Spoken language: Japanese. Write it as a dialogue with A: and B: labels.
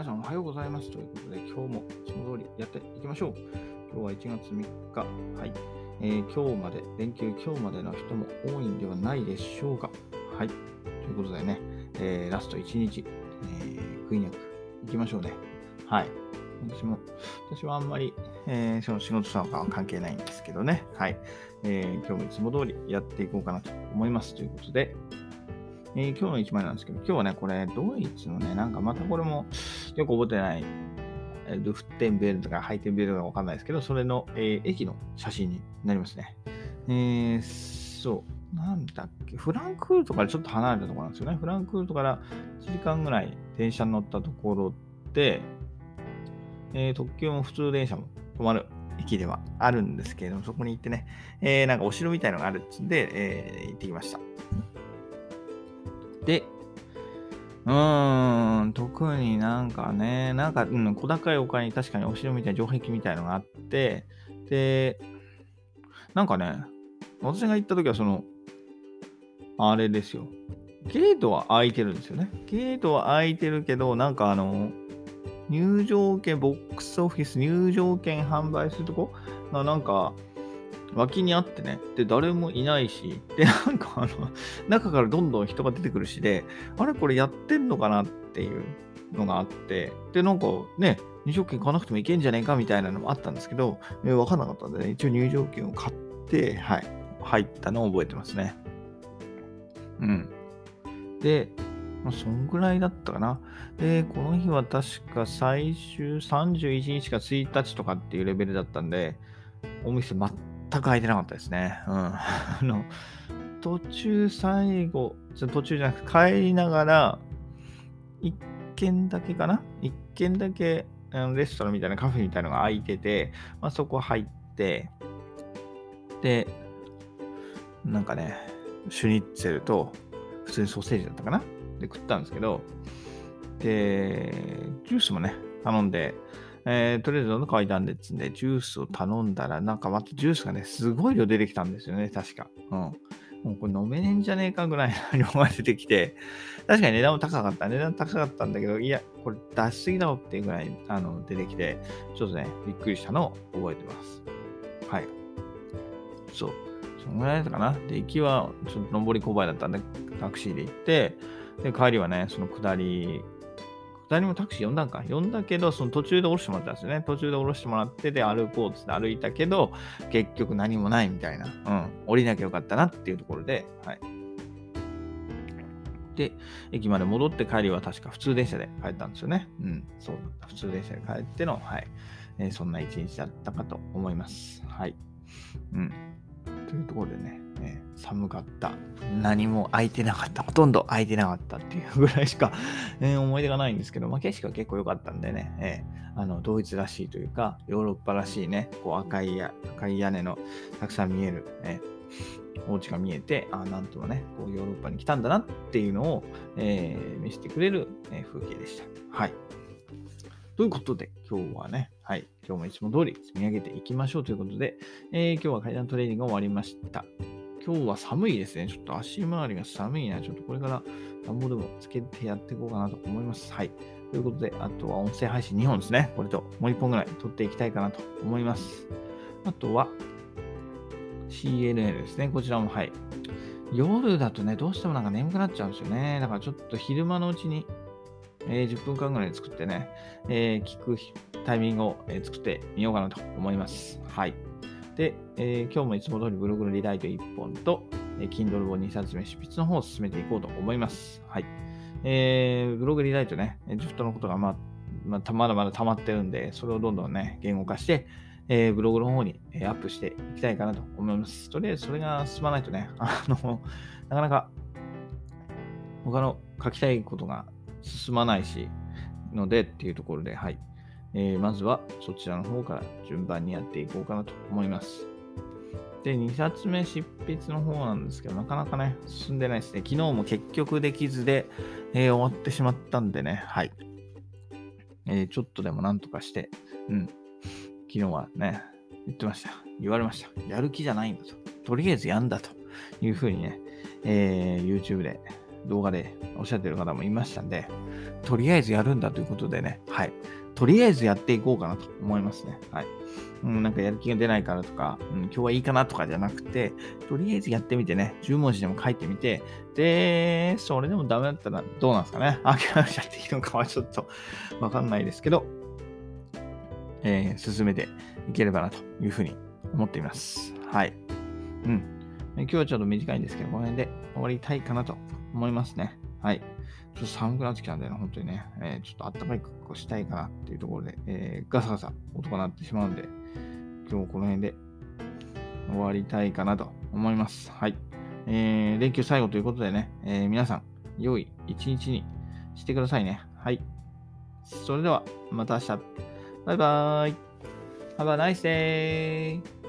A: 皆さんおはようございますということで、今日もいつも通りやっていきましょう。今日は1月3日、はい。えー、今日まで、連休今日までの人も多いんではないでしょうか。はい。ということでね、えー、ラスト1日、えー、クイニャク行きましょうね。はい。私も、私はあんまり、えー、その仕事とかは関係ないんですけどね。はい。えー、今日もいつも通りやっていこうかなと思います。ということで、えー、今日の1枚なんですけど、今日はね、これ、ドイツのね、なんかまたこれもよく覚えてない、ルフテンベルとかハイテンベルとかわかんないですけど、それの、えー、駅の写真になりますね。えー、そう、なんだっけ、フランクフルトからちょっと離れたところなんですよね。フランクフルトから1時間ぐらい電車に乗ったところで、えー、特急も普通電車も止まる駅ではあるんですけれども、そこに行ってね、えー、なんかお城みたいのがあるっつんで、えー、行ってきました。で、うーん、特になんかね、なんか、うん、小高い丘に確かにお城みたいな城壁みたいのがあって、で、なんかね、私が行った時はその、あれですよ。ゲートは開いてるんですよね。ゲートは開いてるけど、なんかあの、入場券、ボックスオフィス入場券販売するとこがなんか、脇にあってね、で、誰もいないし、で、なんかあの、中からどんどん人が出てくるしで、あれこれやってんのかなっていうのがあって、で、なんかね、入場券買わなくてもいけんじゃねえかみたいなのもあったんですけど、え、わかんなかったんでね、一応入場券を買って、はい、入ったのを覚えてますね。うん。で、まあ、そんぐらいだったかな。で、この日は確か最終31日か1日とかっていうレベルだったんで、お店全く空いてなかったですね。うん。あの、途中最後、途中じゃなくて帰りながら、一軒だけかな？一軒だけレストランみたいなカフェみたいなのが空いてて、まあ、そこ入って、で、なんかね、シュニッツェルと、普通にソーセージだったかな？で食ったんですけど、で、ジュースもね、頼んで、えー、とりあえず喉乾いたんでっつんで、ジュースを頼んだら、なんかまたジュースがね、すごい量出てきたんですよね、確か。うん。もうこれ飲めねえんじゃねえかぐらいの量が出てきて、確かに値段も高かった。値段高かったんだけど、いや、これ出しすぎだろっていうぐらいあの出てきて、ちょっとね、びっくりしたのを覚えてます。はい。そう。そのぐらいだったかな。で、行きはちょっと上り勾配だったんで、タクシーで行って、で、帰りはね、その下り誰もタクシー呼んだんか？呼んだけど、その途中で降ろしてもらったんですよね。途中で降ろしてもらって、で、歩こうっつって歩いたけど、結局何もないみたいな。うん。降りなきゃよかったなっていうところで、はい。で、駅まで戻って帰りは確か普通電車で帰ったんですよね。うん。そうだった。普通電車で帰っての、はい。えー、そんな一日だったかと思います。はい。うん。というところでね、ね、寒かった。何も空いてなかった。ほとんど空いてなかったっていうぐらいしか、え思い出がないんですけど、まあ、景色は結構良かったんでね、えー、あの、ドイツらしいというか、ヨーロッパらしいね、こう赤いや赤い屋根のたくさん見える、えー、お家が見えて、あなんともね、こうヨーロッパに来たんだなっていうのを、えー、見せてくれる、え風景でした。はい。ということで、今日はね、はい、今日もいつも通り積み上げていきましょうということで、えー、今日は階段トレーニング終わりました。今日は寒いですね。ちょっと足回りが寒いな。ちょっとこれから暖房でもつけてやっていこうかなと思います。はい。ということで、あとは音声配信2本ですね。これともう1本ぐらい撮っていきたいかなと思います。あとは CNN ですね。こちらもはい。夜だとね、どうしてもなんか眠くなっちゃうんですよね。だからちょっと昼間のうちに、えー、10分間ぐらい作ってね、えー、聞くタイミングを、え作ってみようかなと思います。はい。で、えー、今日もいつも通りブログのリライト1本と、えー、Kindle 本2冊目執筆の方を進めていこうと思います。はい。えー、ブログリライトね、ジフトのことがま、ま、まだまだ溜まってるんで、それをどんどんね、言語化して、えー、ブログの方に、え、アップしていきたいかなと思います。とりあえずそれが進まないとね、あの、なかなか他の書きたいことが進まないし、のでっていうところで、はい。えー、まずはそちらの方から順番にやっていこうかなと思います。で、2冊目執筆の方なんですけど、なかなかね、進んでないですね。昨日も結局できずで、えー、終わってしまったんでね、はい。えー、ちょっとでもなんとかして、うん。昨日はね、言ってました。言われました。やる気じゃないんだと。とりあえずやんだというふうにね、えー、YouTube で動画でおっしゃってる方もいましたんで、とりあえずやるんだということでね、はい。とりあえずやっていこうかなと思いますね。はい。うん、なんかやる気が出ないからとか、うん、今日はいいかなとかじゃなくて、とりあえずやってみてね、10文字でも書いてみて、で、それでもダメだったらどうなんですかね？諦めちゃっていいのかはちょっとわかんないですけど、えー、進めていければなというふうに思っています。はい。うん。今日はちょっと短いんですけど、この辺で終わりたいかなと思いますね。はい。ちょっと寒くなってきたんで、ね、本当にね、えー、ちょっと暖かい格好したいかなっていうところで、えー、ガサガサ音が鳴ってしまうんで、今日この辺で終わりたいかなと思います。はい。えー、連休最後ということでね、えー、皆さん、良い一日にしてくださいね。はい。それでは、また明日。バイバーイ。Have a nice day.